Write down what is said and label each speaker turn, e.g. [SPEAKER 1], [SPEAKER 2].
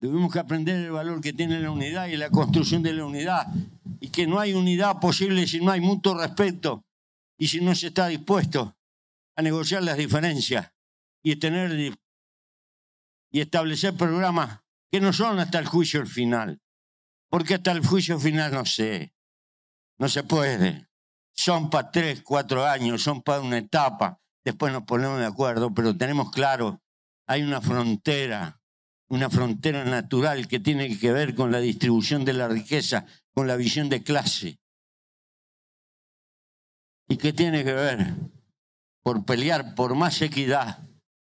[SPEAKER 1] Debemos que aprender el valor que tiene la unidad y la construcción de la unidad. Y que no hay unidad posible si no hay mutuo respeto y si no se está dispuesto a negociar las diferencias y tener y establecer programas que no son hasta el juicio final. Porque hasta el juicio final no sé. No se puede. Son para tres, cuatro años, son para una etapa. Después nos ponemos de acuerdo, pero tenemos claro, hay una frontera, una frontera natural que tiene que ver con la distribución de la riqueza, con la visión de clase. ¿Y qué tiene que ver? Por pelear por más equidad,